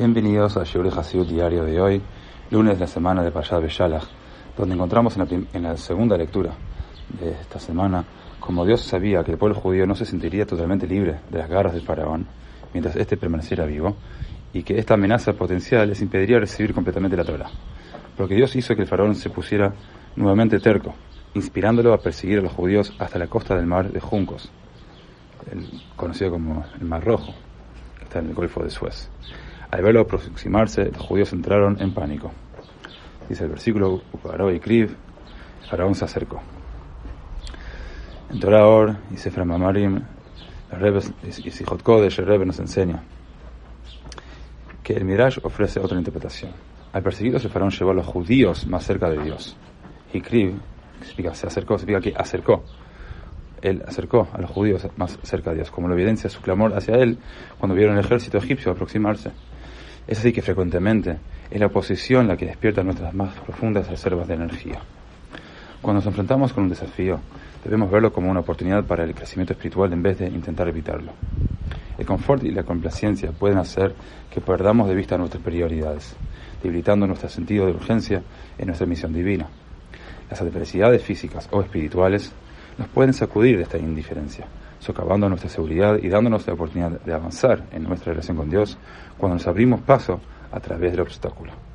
Bienvenidos a Shiur Hasidut diario de hoy, lunes de la semana de Payad Beshalach, donde encontramos en la, en la, segunda lectura de esta semana como Dios sabía que el pueblo judío no se sentiría totalmente libre de las garras del faraón mientras éste permaneciera vivo y que esta amenaza potencial les impediría recibir completamente la Torah. Porque Dios hizo que el faraón se pusiera nuevamente terco, inspirándolo a perseguir a los judíos hasta la costa del mar de Juncos, el, conocido como el Mar Rojo, que está en el Golfo de Suez. Al verlo aproximarse, los judíos entraron en pánico. Dice el versículo, Uparó y Kriv, faraón se acercó. En Torah Or y Sefra Mamarim, y Sijot Kodesh, el Rebbe nos enseña que el Miraj ofrece otra interpretación. Al perseguirlos, el faraón llevó a los judíos más cerca de Dios. Y Kriv, significa, se acercó, significa que acercó. Él acercó a los judíos más cerca de Dios, como lo evidencia su clamor hacia él cuando vieron el ejército egipcio aproximarse. Es así que frecuentemente es la oposición la que despierta nuestras más profundas reservas de energía. Cuando nos enfrentamos con un desafío, debemos verlo como una oportunidad para el crecimiento espiritual en vez de intentar evitarlo. El confort y la complacencia pueden hacer que perdamos de vista nuestras prioridades, debilitando nuestro sentido de urgencia en nuestra misión divina. Las adversidades físicas o espirituales nos pueden sacudir de esta indiferencia, socavando nuestra seguridad y dándonos la oportunidad de avanzar en nuestra relación con Dios cuando nos abrimos paso a través del obstáculo.